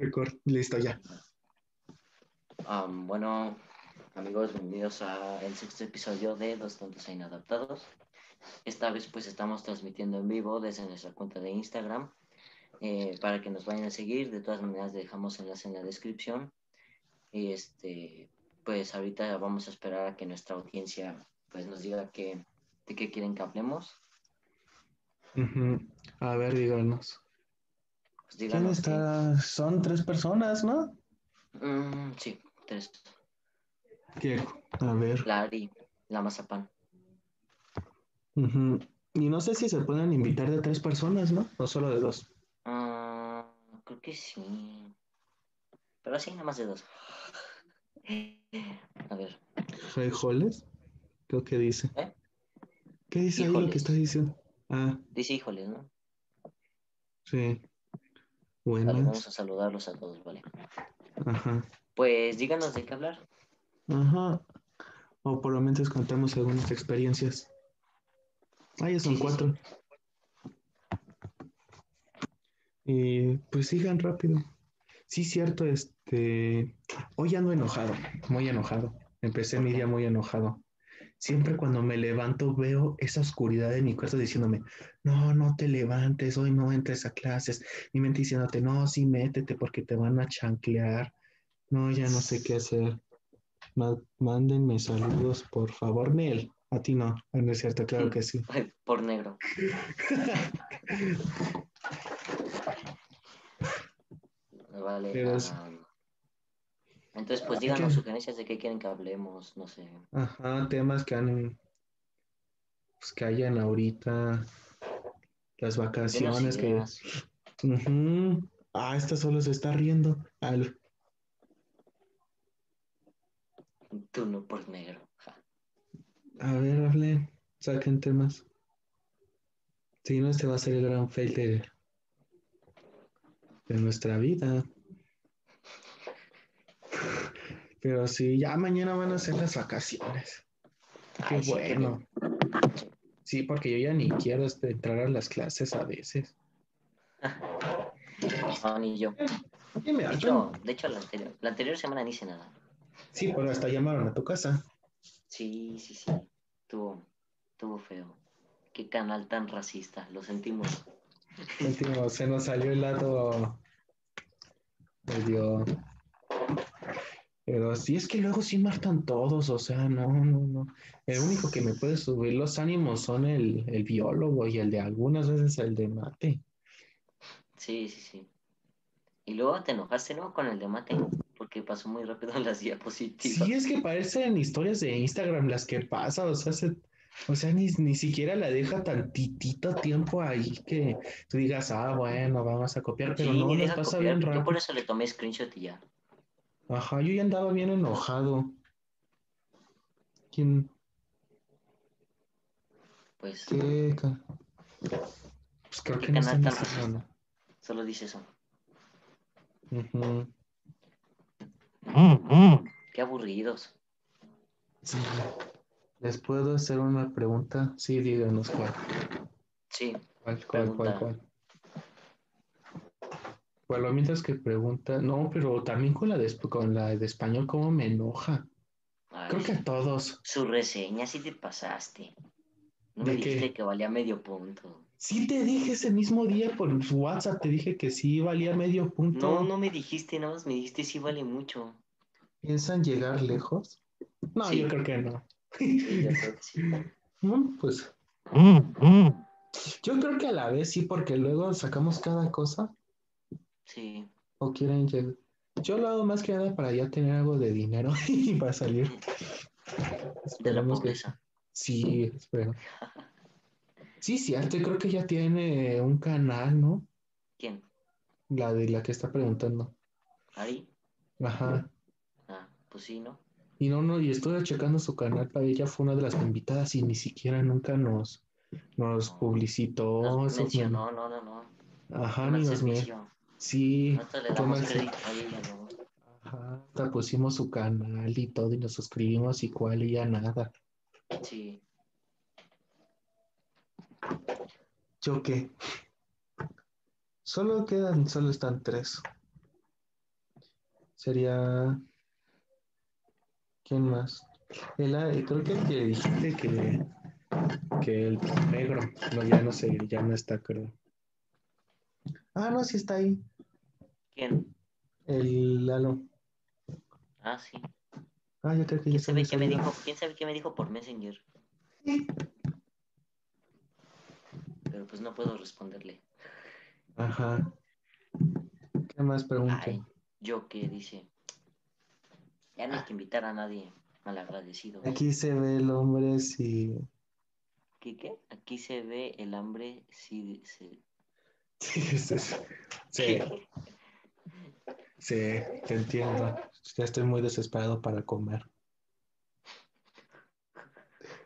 Record, listo ya. Um, bueno, amigos, bienvenidos al sexto episodio de Dos Tontos e Inadaptados. Esta vez pues estamos transmitiendo en vivo desde nuestra cuenta de Instagram. Eh, para que nos vayan a seguir, de todas maneras dejamos enlace en la descripción. Y este, pues ahorita vamos a esperar a que nuestra audiencia pues nos diga que, de qué quieren que hablemos. Ujú. A ver, díganos. Pues ¿Quién está? Son tres personas, ¿no? Mm, sí, tres. ¿Qué? A ver. La Ari, la mazapán. Ujú. Y no sé si se pueden invitar de tres personas, ¿no? O solo de dos. Ah, creo que sí. Pero sí, nada más de dos. A ver, ¿Frijoles? Creo que dice. ¿Eh? ¿Qué dice ahí lo Híjoles. que está diciendo? Ah, dice híjoles, ¿no? sí. Vale, vamos a saludarlos a todos, vale. Ajá. Pues díganos de qué hablar. Ajá. O por lo menos contamos algunas experiencias. Ah, ya son Sí, sí, cuatro. Y pues sigan rápido. Sí, cierto, este. Hoy ando enojado, muy enojado. Empecé ¿Por mi día muy enojado. Siempre cuando me levanto veo esa oscuridad en mi cuarto diciéndome, no, no te levantes, hoy no entres a clases. Mi mente diciéndote, no, sí, métete porque te van a chanclear. No, ya no sé qué hacer. Mándenme saludos, por favor, Nel. A ti no, Ah, no es cierto, claro que sí. Por negro. Vale. Pero entonces, pues Hay díganos que- sugerencias de qué quieren que hablemos, no sé. Ajá, temas que han, pues, que hayan ahorita, las vacaciones que... Ah, esta solo se está riendo. Al- Tú no por negro. ja. A ver, hablen, saquen temas. Si no, este va a ser el gran fail de, de nuestra vida. Pero sí, ya mañana van a ser las vacaciones. Qué Ay, sí, qué bueno. Sí, porque yo ya ni quiero este, entrar a las clases a veces. No, ni yo. Me De hecho, de hecho la, anterior, la anterior semana ni hice nada. Sí, pero hasta llamaron a tu casa. Sí, sí, sí. Tuvo, tuvo feo. Qué canal tan racista. Lo sentimos. Último, se nos salió el lado medio. Pero sí es que luego sí martan todos, o sea, no, no, no. El único que me puede subir los ánimos son el, el biólogo y el de algunas veces el de mate. Sí, sí, sí. Y luego te enojaste, ¿no? Con el de mate, porque pasó muy rápido en las diapositivas. Sí, es que parecen historias de Instagram las que pasa, o sea, se- o sea, ni, ni siquiera la deja tantitito tiempo ahí que tú digas, ah, bueno, vamos a copiar, pero Sí, no, les pasa copiar. bien Yo rápido. por eso le tomé screenshot y ya. Ajá, yo ya andaba bien enojado. ¿Quién? Pues ¿Qué? Pues creo ¿Qué que no canal están tan nada. solo dice eso. Ujú. Qué aburridos. Sí. ¿Les puedo hacer una pregunta? Sí, díganos cuál. Sí, ¿Cuál, cuál, cuál, Pregunta. cuál? Lo mientras que pregunta, no, pero también con la de, con la de español, ¿cómo me enoja? Ay, Creo que a todos. su reseña sí te pasaste. No me dijiste que valía medio punto. Sí te dije ese mismo día por WhatsApp, te dije que sí valía medio punto. No, no me dijiste, nada más me dijiste sí vale mucho. ¿Piensan llegar lejos? No, Sí. yo creo que no. Sí, yo creo que sí. Mm, Pues yo creo que a la vez sí, porque luego sacamos cada cosa Sí. o quieren llegar. Yo lo hago más que nada para ya tener algo de dinero y para salir. De la Esperemos que pobreza. sí, espero. Sí, cierto, y creo que ya tiene un canal, ¿no? ¿Quién? La de la que está preguntando. ¿Ari? Ajá. Ah, pues sí, ¿no? Y no, no, y estuve checando su canal, para ella fue una de las invitadas y ni siquiera nunca nos, nos No. publicitó. Nos mencionó, no, no, no. Ajá, ni nos me... Sí, crédito a ella, ¿no? Ajá, hasta pusimos su canal y todo y nos suscribimos y cuál y ya nada. Sí. ¿Yo qué? Solo quedan, solo están tres. sería. ¿Quién más? El, creo que el que dijiste que, que el negro, no, ya no sé, ya no está, creo. Ah, no, sí está ahí. ¿Quién? El Lalo. Ah, sí. Ah, yo creo que ¿Quién sabe qué me dijo? ¿Quién sabe qué me dijo por Messenger? Pero pues no puedo responderle. Ajá. ¿Qué más Ay, pregunté? yo qué dice. Ya no hay que invitar a nadie malagradecido. Aquí se ve el hombre si. ¿Qué qué? Aquí se ve el hambre sí se... Sí, sí, sí. Sí, te entiendo. Ya estoy muy desesperado para comer.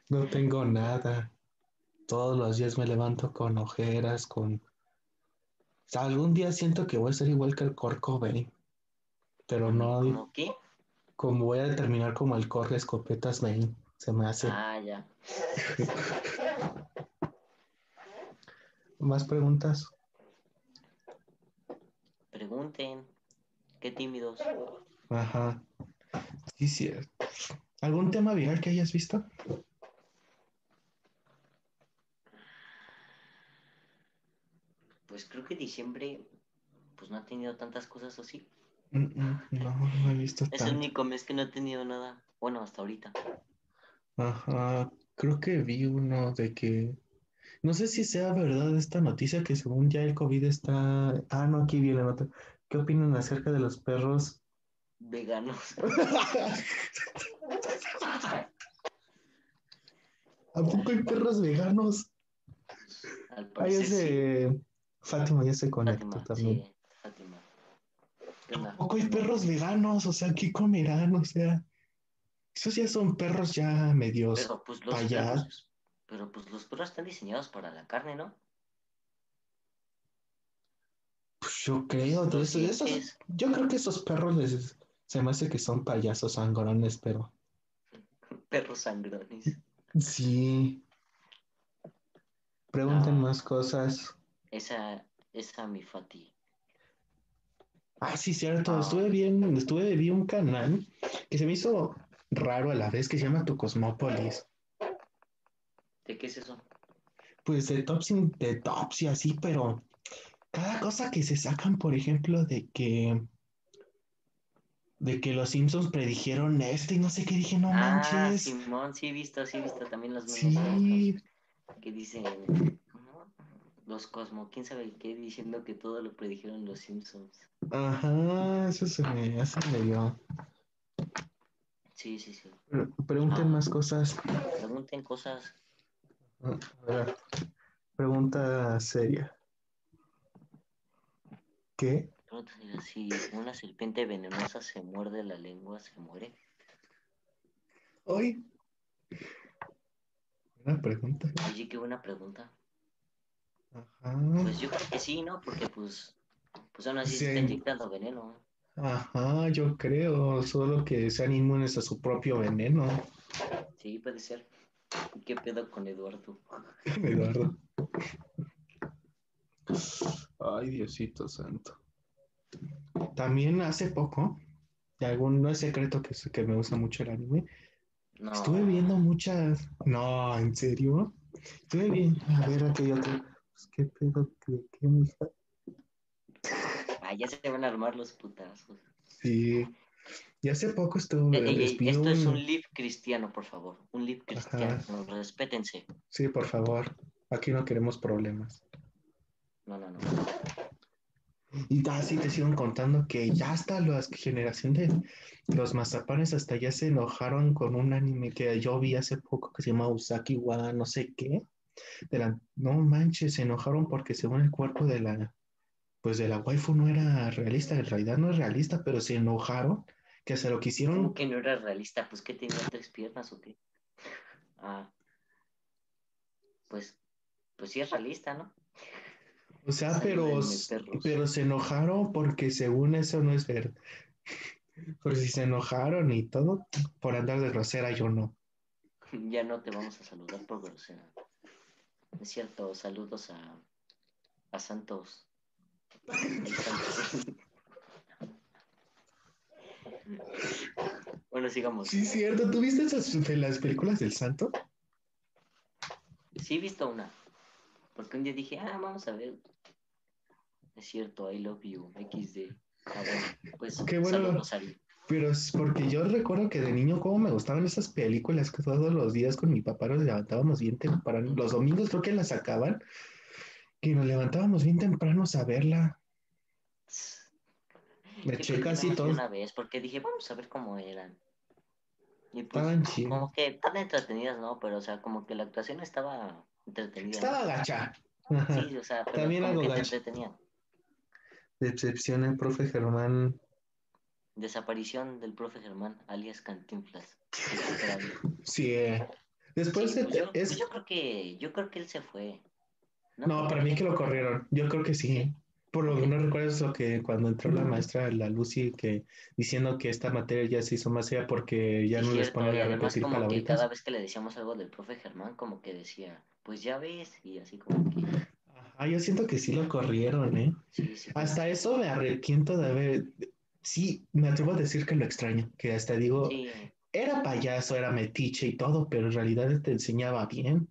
No tengo nada. Todos los días me levanto con ojeras, con... O sea, algún día siento que voy a ser igual que el Kurt Cobain, pero no ¿Cómo qué? como voy a terminar como el corre escopetas Bane. Se me hace. Ah, ya. ¿Más preguntas? Pregunten. Qué tímidos. Ajá. Sí, cierto. ¿Algún tema viral que hayas visto? Pues creo que diciembre pues no ha tenido tantas cosas así. Mm, mm, No, no he visto Es el tanto. único mes que no he tenido nada. Bueno, hasta ahorita. Ajá, creo que vi uno de que, no sé si sea verdad esta noticia que según ya el COVID está, ah, no, aquí viene la nota. ¿Qué opinan acerca de los perros? Veganos. ¿A poco hay perros veganos? Al Ahí parecer es sí. de Fátima, ya se conectó Fátima, también. sí. ¿A poco hay perros veganos? O sea, ¿qué comerán? O sea, esos ya son perros ya medios Pero pues los perros, pero pues los perros están diseñados para la carne, ¿no? Pues yo creo, de eso- esos, yo creo que esos perros les, se me hace que son payasos sangrones, pero Perros sangrones. sí. Pregunten No. más cosas. Esa, esa mi Fati. Ah, sí, cierto. Ah. Estuve viendo, estuve, vi un canal que se me hizo raro a la vez, que se llama Tu Cosmópolis. ¿De qué es eso? Pues de tops, y- de tops y así, pero cada cosa que se sacan, por ejemplo, de que de que los Simpsons predijeron esto y no sé qué dije, no ah, manches. Simón, sí he visto, sí he visto también los Sí, que dicen ¿cómo? los Cosmo, quién sabe qué diciendo que todo lo predijeron los Simpsons. ajá, eso se me hace medio. Sí, sí, sí. Pre- Pregunten Ah. más cosas. Pregunten cosas. A ver, pregunta seria. ¿Qué? Pregúntenle si una serpiente venenosa se muerde la lengua, se muere. Hoy. Una pregunta. Oye, qué buena pregunta. Ajá. Pues yo creo que sí, ¿no? Porque pues, pues aún así Sí. se está inyectando veneno. Ajá, yo creo. Solo que sean inmunes a su propio veneno. Sí, puede ser. ¿Qué pedo con Eduardo? Eduardo. Ay, Diosito santo. También hace poco, y algún, no es secreto que, que me gusta mucho el anime, No. estuve viendo muchas. No, ¿en serio? Estuve viendo. A ver, otro. Pues, ¿Qué pedo? ¿Qué, qué, mija? Ah, ya se van a armar los putazos. Sí. Y hace poco estuve. Ey, ey, ey, vi esto es un- live cristiano, por favor. Un live cristiano. Respétense. Sí, por favor. Aquí no queremos problemas. No, no, no. Y así te siguen contando que ya hasta la generación de los mazapanes hasta ya se enojaron con un anime que yo vi hace poco que se llama Usaki wa no sé qué. De la, no manches, se enojaron porque según el cuerpo de la pues de la waifu no era realista, en realidad no es realista, pero se enojaron que se lo quisieron ¿Cómo que no era realista? Pues que tenía tres piernas o qué. Ah. Pues, pues sí es realista, ¿no? O sea, pero, pero se enojaron porque según eso no es verdad. Porque si se enojaron y todo, por andar de grosera, yo no. Ya no te vamos a saludar por grosera. Es cierto, saludos a, a Santos. bueno, sigamos. Sí, cierto. ¿Tú viste esas de las películas del santo? Sí, he visto una. Porque un día dije, ah, vamos a ver. Es cierto, I love you, XD. Ah, bueno, pues Qué bueno. saludos. Pero es porque yo recuerdo que de niño cómo me gustaban esas películas que todos los días con mi papá nos levantábamos bien temprano. Los domingos creo que las sacaban y nos levantábamos bien temprano a verla. Me eché que casi todo. Una vez, porque dije, vamos a ver cómo eran. Y pues, como que tan entretenidas, ¿no? Pero, o sea, como que la actuación estaba entretenida. Estaba gacha. Sí, o sea, pero También como algo que te entretenía. Decepción el profe Germán. Desaparición del profe Germán, alias Cantinflas. Sí. eh. Después Sí, de- pues yo, es. pues yo creo que yo creo que él se fue. No, para mí que lo corrieron. Yo creo que sí. Por lo que no recuerdo es lo que cuando entró la maestra, la Lucy, que diciendo que esta materia ya se hizo más seria porque ya Sí, no les ponen a repetir como que palabritas. cada vez que le decíamos algo del profe Germán, como que decía, pues ya ves, y así como que, Ajá, yo siento que sí lo corrieron, ¿eh? sí, sí. Hasta eso me arrepiento de haber. Sí, me atrevo a decir que lo extraño, que hasta digo, Sí, era payaso, era metiche y todo, pero en realidad te enseñaba bien.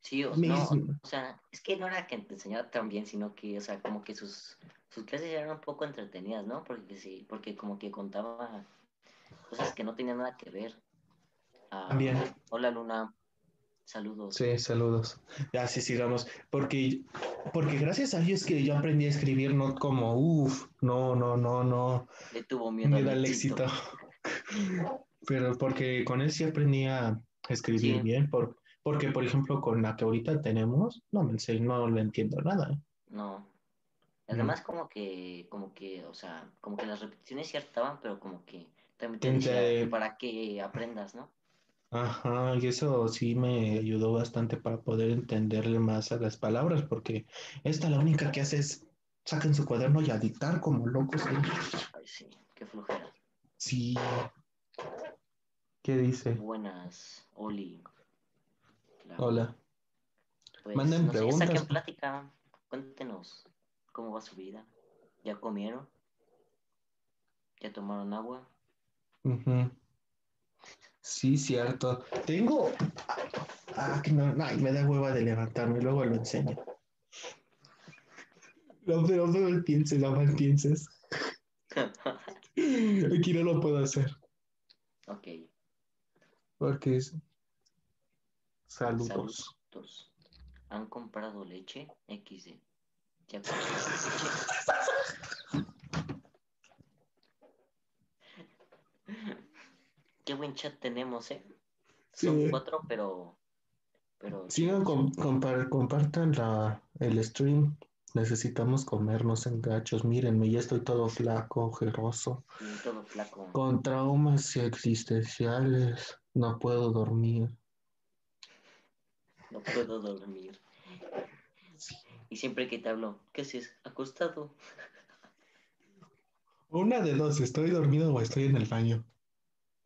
sí, o, no, o sea, es que no era que te enseñaba tan bien, sino que, o sea, como que sus, sus clases eran un poco entretenidas, ¿no? Porque sí, porque como que contaba cosas que no tenían nada que ver. Ah, También. hola Luna, saludos. Sí, saludos. Ya, sí, sigamos. Porque, porque gracias a Dios que yo aprendí a escribir, no como, uff, no, no, no, no, Le tuvo miedo, miedo al al éxito. éxito. Pero porque con él sí aprendí a escribir Sí. bien. Por, porque, por ejemplo, con la que ahorita tenemos, no me no le entiendo nada. No. Además, como que, como que, o sea, como que las repeticiones sí hartaban, pero como que también te decía para que aprendas, ¿no? Ajá, y eso sí me ayudó bastante para poder entenderle más a las palabras, porque esta la única que hace es saquen su cuaderno y a dictar como locos. ¿eh? Ay, sí, qué flojera. Sí. ¿Qué dice? Buenas, Oli. La- Hola. Pues, Manden no sé, preguntas. saquen plática. Cuéntenos cómo va su vida. ¿Ya comieron? ¿Ya tomaron agua? Ujú. Sí, cierto. Tengo. Ah, que no, ay, me da hueva de levantarme, luego lo enseño. No, pero no mal pienses, no mal pienses. Aquí no lo puedo hacer, ok, porque es. Saludos. saludos. ¿Han comprado leche? XD. ¿Ya leche? Qué buen chat tenemos, ¿eh? Son Sí. cuatro, pero. Pero. Sigan, com- compar- compartan la, el stream. Necesitamos comernos en gachos. Mírenme, ya estoy todo flaco, ojeroso. Sí, todo flaco. Con traumas existenciales. No puedo dormir. No puedo dormir. Y siempre que te hablo, ¿qué haces? Acostado. Una de dos, ¿estoy dormido o estoy en el baño?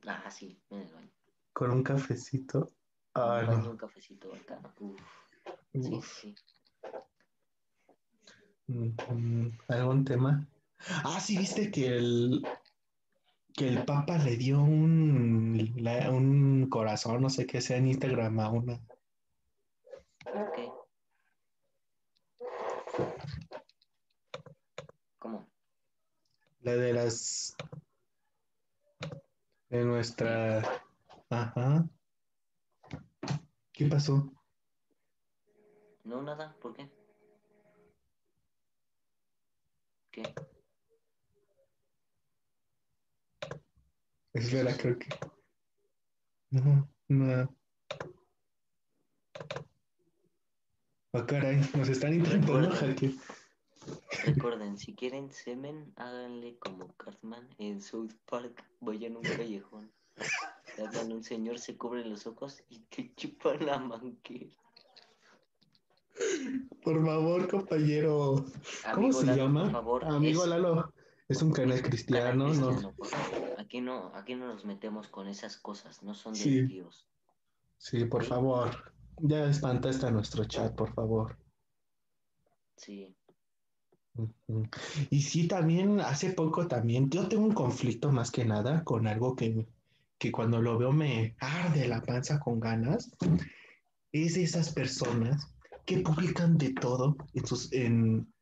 Ah, sí, en el baño. Con un cafecito. Ah, baño, no. un cafecito acá. Uf. Sí, Uf. sí. Mm, ¿Algún tema? Ah, sí, viste que el que el Papa le dio un, la- un corazón, no sé qué sea en Instagram a una. Ok. ¿Cómo? La de las de nuestra ajá. ¿Qué pasó? No, nada, ¿por qué? ¿Qué? Espera, creo que. No, no. Ah, caray, nos están intentando hackear. Recuerden, si quieren semen, háganle como Cartman en South Park. Vayan a un callejón. A un señor, se cubren los ojos y te chupan la manquera. Por favor, compañero. ¿Cómo Amigo se Lalo, llama? Por favor, Amigo es- Lalo. Es un canal cristiano, canal ¿no? cristiano, por favor. Aquí no, aquí no nos metemos con esas cosas, no son de Sí. Dios. Sí, por favor. Ya espantaste a nuestro chat, por favor. Sí. Y sí, también hace poco también, yo tengo un conflicto más que nada con algo que, que cuando lo veo me arde la panza con ganas, es de esas personas que publican de todo en sus, en,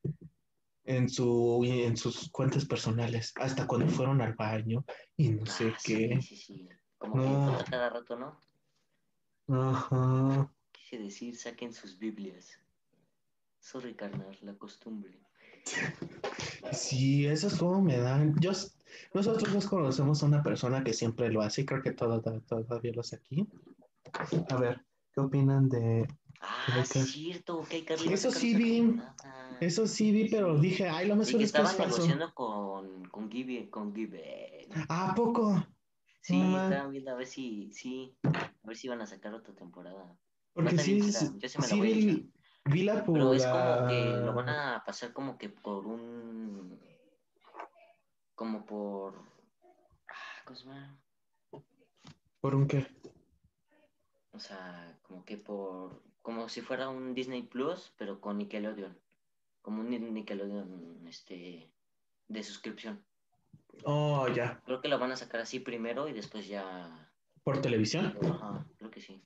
en, su, en sus cuentas personales, hasta cuando fueron al baño y no sé Ah, qué. Sí, sí, sí. Como No. que cada rato, ¿no? Ajá. Quise decir, saquen sus Biblias. Sorry, carnal, la costumbre. Sí, esos como me dan. Yo, nosotros dos conocemos a una persona que siempre lo hace y creo que todo- todo- todavía lo hace aquí. A ver, ¿qué opinan de Ah, es cierto, que Eso sí vi. Eso sí vi, pero dije, ay, lo más seguro es que es estaban negociando con, con Gibby, con Gibby. ¿A poco? Sí, estaban viendo a ver si, sí, a ver si iban a sacar otra temporada. Porque sí, es- sí la sí vi. Vi la Pero es como que lo van a pasar como que por un, como por, ah, ¿cómo se llama? ¿Por un qué? O sea, como que por, como si fuera un Disney Plus, pero con Nickelodeon. Como un Ni- Nickelodeon, este, de suscripción. Oh, ya. Creo que lo van a sacar así primero y después ya, ¿Por televisión? ajá, creo que sí.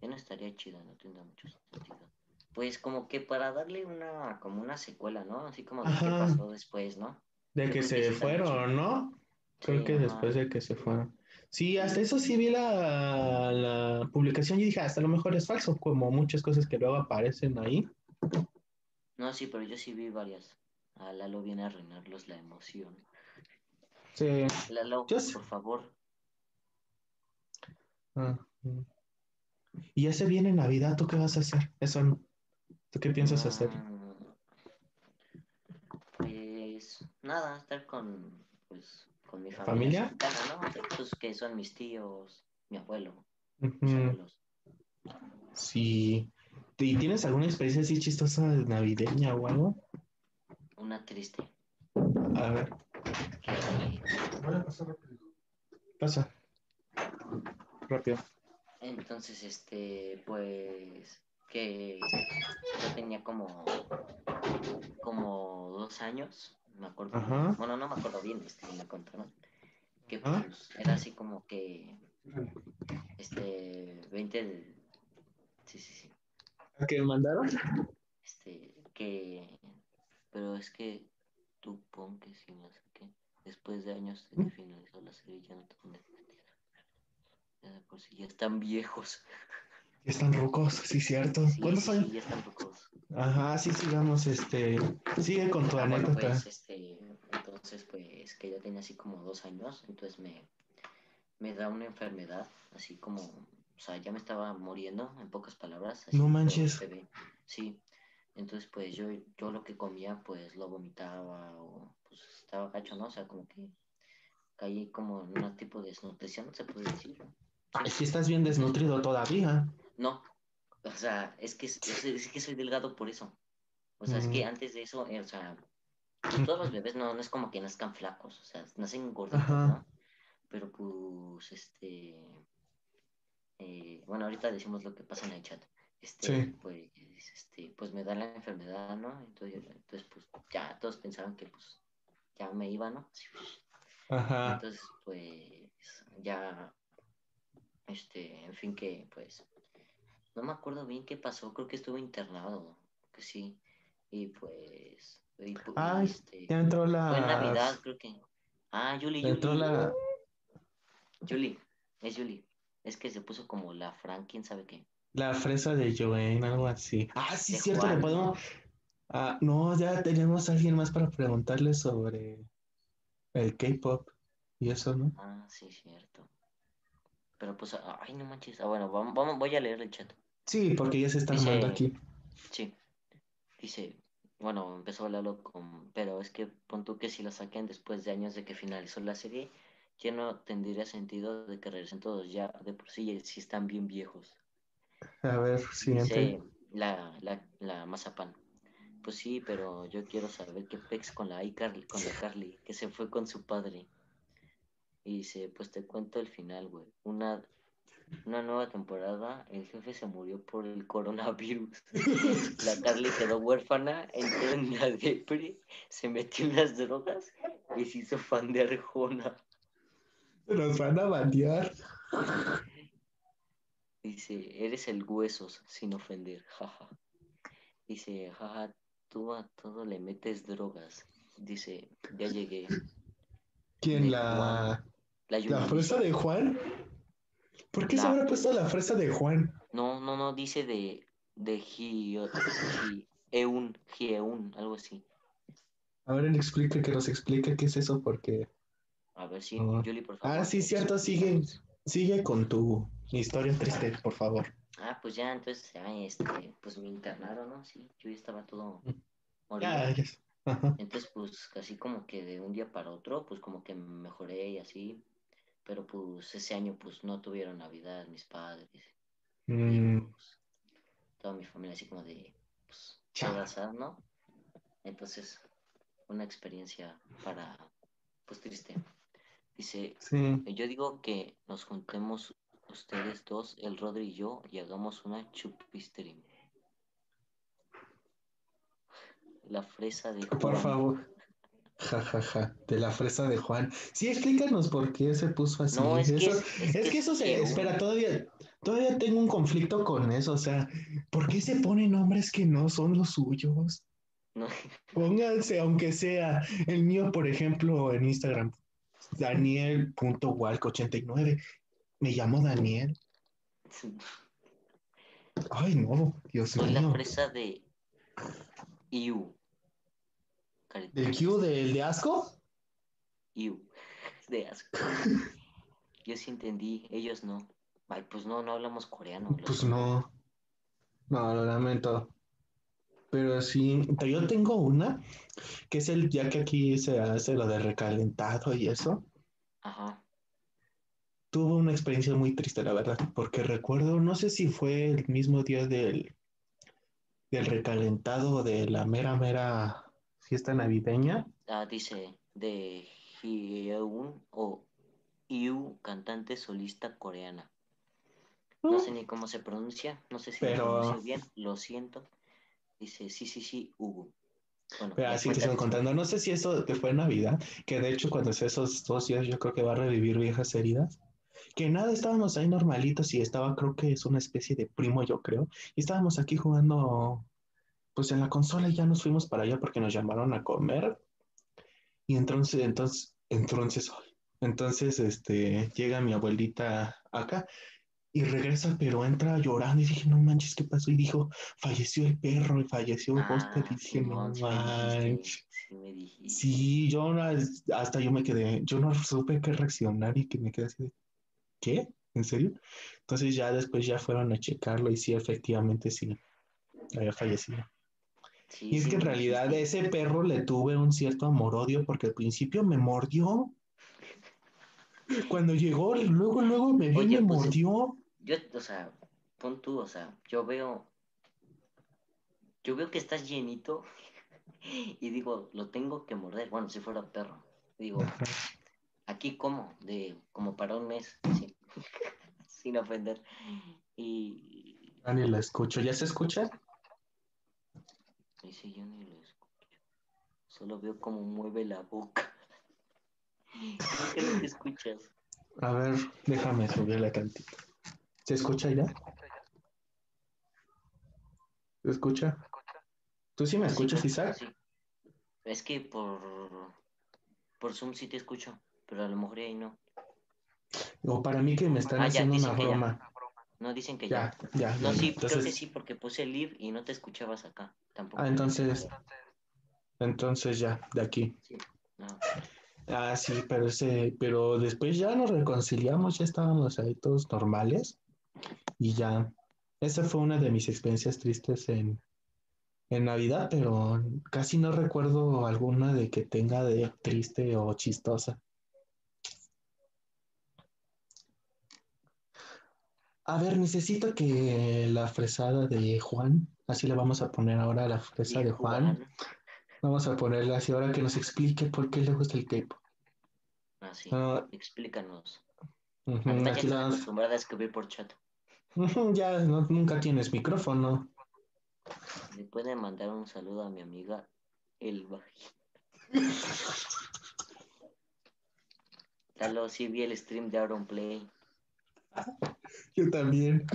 Ya no estaría chido, no tendría mucho sentido. Pues como que para darle una, como una secuela, ¿no? Así como de qué pasó después, ¿no? De que creo que se fueron. ¿no? Creo Sí, que ajá. después de que se fueron. Sí, hasta eso sí vi la, la publicación y dije, hasta lo mejor es falso, como muchas cosas que luego aparecen ahí. No, sí, pero yo sí vi varias. A Lalo viene a arruinarlos la emoción. Sí. Lalo, Yo sé. por favor. Ah, mm. Y ya se viene Navidad, ¿tú qué vas a hacer? Eso no. ¿Tú qué piensas hacer? Mm, Pues nada, estar con, pues, con mi familia. ¿Familia? cercana, ¿no? Pues que son mis tíos, mi abuelo, mis Ujú. abuelos. Sí. ¿Y tienes alguna experiencia así chistosa navideña o algo? Una triste. A ver. que- Pasa. Rápido. entonces, este, pues, que yo tenía como, como dos años, me acuerdo. Ajá. Bueno, no me acuerdo bien, este, me contaron. Que pues era así como que, este, 20 de... Sí, sí, sí. ¿A qué me mandaron? Este, que... Pero es que tú pon que si no sé qué. Después de años de que finalizó la serie ya no te pones Ya de por sí ya están viejos. Están rucos, sí, cierto. Sí, ¿Cuántos sí, años? ya están rucos. Ajá, sí, sigamos, este. Sigue con tu Ah, bueno, anécdota. pues, este, entonces, pues, que yo tenía así como dos años, entonces me, me da una enfermedad, así como, o sea, ya me estaba muriendo, en pocas palabras. Así, No manches. Sí, entonces, pues, yo, yo lo que comía, pues, lo vomitaba, o, pues, estaba gacho, ¿no? O sea, como que caí como en un tipo de desnutrición, se puede decir. Ay, si estás bien desnutrido todavía. No, o sea, es que, es, es que soy delgado por eso. O sea, es que Mm. antes de eso, eh, o sea, pues, todos los bebés no, no es como que nazcan flacos, o sea, nacen gorditos. ¿no? Pero pues, este, eh, bueno, ahorita decimos lo que pasa en el chat. Este, Sí. pues, este, pues me da la enfermedad, ¿no? Entonces, entonces, pues, ya todos pensaban que, pues, ya me iba, ¿no? Así, Ajá. entonces, pues, ya, este, en fin, que, pues, no me acuerdo bien qué pasó, creo que estuve internado, que sí, y pues, y, este, Ya entró la. fue en Navidad, creo que, ah, Julie, ya entró Julie, la. Julie, es Julie, es que se puso como la Fran, quién sabe qué, La fresa de Joanne, algo así. Ah, sí, De cierto, le Juan. podemos. Ah, no, ya tenemos a alguien más para preguntarle sobre el K-pop y eso, ¿no? ah, sí, cierto, pero pues, ay, no manches, ah, bueno, vamos, vamos, voy a leer el chat. Sí, porque ya se está Dice- armando aquí. Sí. Dice, bueno, empezó a hablarlo con, pero es que pon tú que si la saquen después de años de que finalizó la serie, ya no tendría sentido de que regresen todos, ya de por sí, sí están bien viejos. A ver, siguiente. Dice la, la, la Mazapán. Pues sí, pero yo quiero saber qué pex con la iCarly, con la Carly, que se fue con su padre. Y dice, pues te cuento el final, güey. Una, una nueva temporada, el jefe se murió por el coronavirus. La Carly quedó huérfana, entró en la depre, se metió en las drogas y se hizo fan de Arjona. Nos van a bandear. Dice, eres el huesos sin ofender, jaja. Dice, jaja, tú a todo le metes drogas. Dice, ya llegué. ¿Quién? De La, Juan. La, la fresa de Juan. ¿Por qué se habrá puesto la fresa de Juan? No, no, no, dice de, de Gio- Gieun, Gieun, algo así. A ver, él explica, que nos explique qué es eso, porque. A ver si, Ah. Yuli, por favor. Ah, sí, cierto, sigue, sigue con tu historia triste, por favor. Ah, pues ya, entonces, ya, este, pues me internaron, ¿no? Sí, yo ya estaba todo morido. Ya. Entonces, pues, casi como que de un día para otro, pues como que mejoré y así. Pero pues ese año, pues no tuvieron Navidad mis padres. Y Mm, pues, toda mi familia así como de, pues, sad, ¿no? Entonces, una experiencia para, pues, triste. Dice, sí. yo digo que nos juntemos ustedes dos, el Rodri y yo, y hagamos una chupistream. La fresa de Por favor. Ja, ja, ja. De la fresa de Juan. Sí, explícanos por qué se puso así. No, es que Eso- es, Es que eso se, espera, todavía, todavía tengo un conflicto con eso, o sea, ¿por qué se ponen nombres que no son los suyos? No, Pónganse, aunque sea el mío, por ejemplo, en Instagram, Daniel.walk89. Me llamo Daniel. Ay, no, Dios soy la mío. fresa de Iu. ¿Del Q del de asco? Iu. De asco. Yo sí entendí, ellos no. Ay, pues no, no hablamos coreano. Pues no. No, lo lamento. Pero sí, yo tengo una, que es el, ya que aquí se hace lo de recalentado y eso. Ajá. Tuve una experiencia muy triste, la verdad, porque recuerdo, no sé si fue el mismo día del, del recalentado de la mera, mera fiesta navideña. Ah, dice de Hyeun o Iu, cantante solista coreana. No sé ni cómo se pronuncia, no sé si lo Pero- pronuncio bien, lo siento. Dice, sí, sí, sí, Hugo. Bueno, Pero así que sigo contando, no sé si eso te fue en Navidad, que de hecho cuando sea esos dos días yo creo que va a revivir viejas heridas. Que nada, estábamos ahí normalitos y estaba, creo que es una especie de primo, yo creo, y estábamos aquí jugando, pues en la consola ya nos fuimos para allá porque nos llamaron a comer. Y entonces, entonces, entonces, entonces, este, llega mi abuelita acá y regresa, pero entra llorando y dije, no manches, ¿qué pasó? Y dijo, falleció el perro y falleció Oscar. Ah, Y dije, no manches. sí yo hasta yo me quedé, yo no supe qué reaccionar y que me quedé así de, ¿qué? ¿En serio? Entonces ya después ya fueron a checarlo y sí, efectivamente sí, había fallecido. Sí, Y es sí que en realidad dijiste. ese perro le tuve un cierto amor-odio porque al principio me mordió. Cuando llegó, luego, luego me vio y me pues, mordió. Yo, o sea, pon tú, o sea, yo veo, yo veo que estás llenito y digo, lo tengo que morder. Bueno, si fuera perro, digo, Ajá. aquí como, de, como para un mes, sin ofender. Y, Ya ni la escucho. ¿Ya se escucha? Sí, yo ni lo escucho. Solo veo cómo mueve la boca. ¿Por qué no te escuchas? A ver, déjame subirle tantito. ¿Se escucha ya? ¿Se escucha? ¿Tú sí me escuchas, Sí, Isaac? sí. Es que por, por Zoom sí te escucho, pero a lo mejor ahí no. O para mí que me están Ah, haciendo una broma. No, dicen que ya. Ya, ya, No, sí, creo que sí, porque puse el live y no te escuchabas acá. Tampoco. ah, entonces, entonces ya, de aquí. No. Ah, sí, pero ese, pero después ya nos reconciliamos, ya estábamos ahí todos normales y ya. Esa fue una de mis experiencias tristes en, en Navidad, pero casi no recuerdo alguna de que tenga de triste o chistosa. A ver, necesito que la fresada de Juan, así le vamos a poner ahora la fresa de Juan, vamos a ponerla así ahora que nos explique por qué le gusta el K-pop. Ah, sí. Ah, Explícanos. aquí la vamos- acostumbrada a escribir por chat. Ya no- nunca tienes micrófono. Le pueden mandar un saludo a mi amiga Elba. Lalo, sí vi el stream de Aaron Play. Yo también.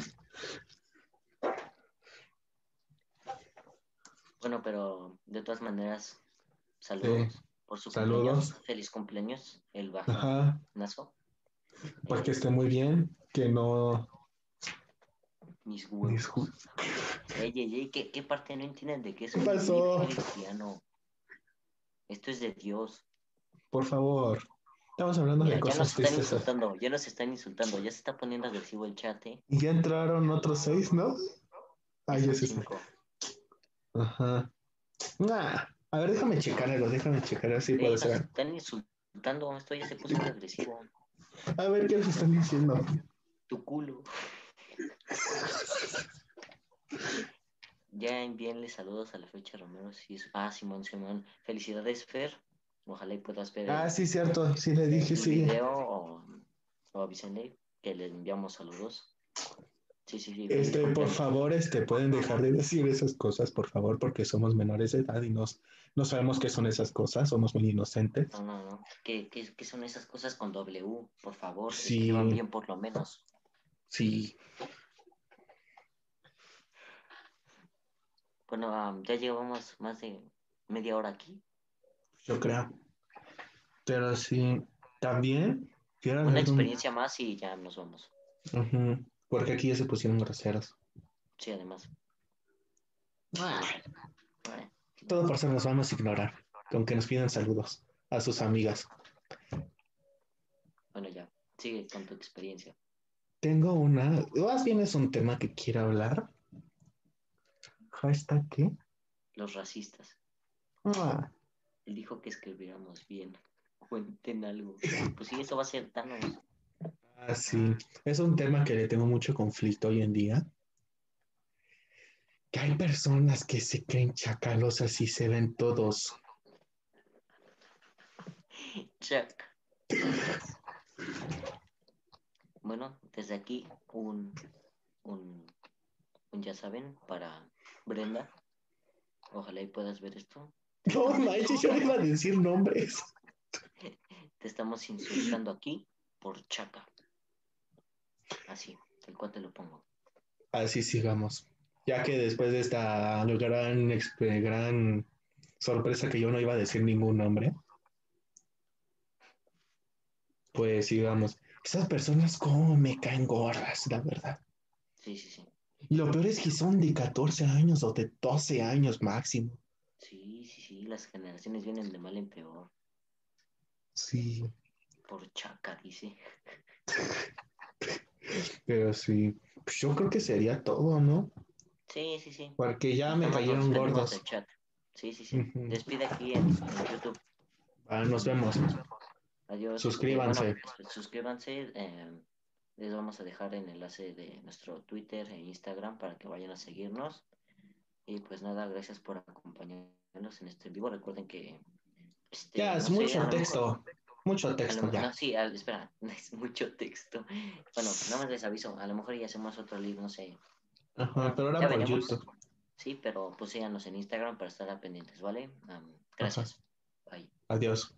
Bueno, pero de todas maneras, saludos Sí. por su Saludos. cumpleaños. Feliz cumpleaños, el Ajá. bajonazo. Pues que Eh, esté muy bien, que no. mis Mis huevos. Ey, ey, ey, ¿qué, qué parte no entienden de qué es ¿Qué un pasó? cristiano? Esto es de Dios. Por favor. Estamos hablando Mira, de ya nos cosas están insultando, ya nos están insultando, ya se está poniendo agresivo el chat, ¿eh? Y ya entraron otros seis, ¿no? Ah, ya se cinco. Ajá. Nah. A ver, déjame checar algo, déjame checar a ver si Sí, puedo nos ser. están insultando, esto ya se puso muy agresivo. A ver qué nos están diciendo. Tu culo. Ya envíenle saludos a la fecha Romero. Sí, es- ah, Simón, Simón. Felicidades, Fer. Ojalá y puedas ver Ah, el, sí, cierto. Sí, le dije, sí. video o, o avísenle que le enviamos saludos. Sí, sí, sí. Este, por favor, este, pueden dejar de decir esas cosas, por favor, porque somos menores de edad y nos, no sabemos qué son esas cosas, somos muy inocentes. No, no, no. ¿Qué, qué, qué son esas cosas con W? Por favor, Sí. escriban bien por lo menos. Sí. Bueno, ya llevamos más de media hora aquí. Yo creo. Pero sí, también Una un- experiencia más y ya nos vamos. Porque aquí ya se pusieron groseros. Sí, además. Bueno, Todo por eso nos vamos a ignorar, aunque nos pidan saludos a sus amigas. bueno, ya. Sigue con tu experiencia. Tengo una, más bien es un tema que quiero hablar. Hashtag qué? Los racistas. Ah, Él dijo que escribiéramos bien. Cuenten algo. Pues sí, eso va a ser Thanos. ah, sí, es un tema que le tengo mucho conflicto hoy en día. Que hay personas que se creen chacalosas y se ven todos. Chuck. Bueno, desde aquí un, un, un ya saben para Brenda. Ojalá y puedas ver esto. No manches, yo no iba a decir nombres. Te estamos insultando aquí por chaca. Así, tal cual te lo pongo. Así sigamos. Ya que después de esta gran, gran sorpresa que yo no iba a decir ningún nombre, pues sigamos. Esas personas como me caen gordas, la verdad. Sí, sí, sí. Y lo peor es que son de 14 años o de 12 años máximo. Sí, sí, sí. Las generaciones vienen de mal en peor. Sí, Por chaca, dice. pero sí. Pues yo creo que sería todo, ¿no? Sí, sí, sí. Porque ya me Nos cayeron gordos. chat. Sí, sí, sí. Despide aquí en, en YouTube. Ah, nos vemos. Adiós. Suscríbanse. Bueno, pues, suscríbanse. eh, les vamos a dejar el enlace de nuestro Twitter e Instagram para que vayan a seguirnos. Y pues nada, gracias por acompañarnos en este vivo. Recuerden que. este, Ya, no es sé, a mucho mejor- texto. Mucho lo texto ya. no, sí, al- espera, es mucho texto. Bueno, nada más les aviso. A lo mejor ya hacemos otro libro, no sé. Ajá, pero ahora por veremos. YouTube. Sí, pero pues síganos en Instagram para estar pendientes, ¿vale? Gracias. Bye. Adiós.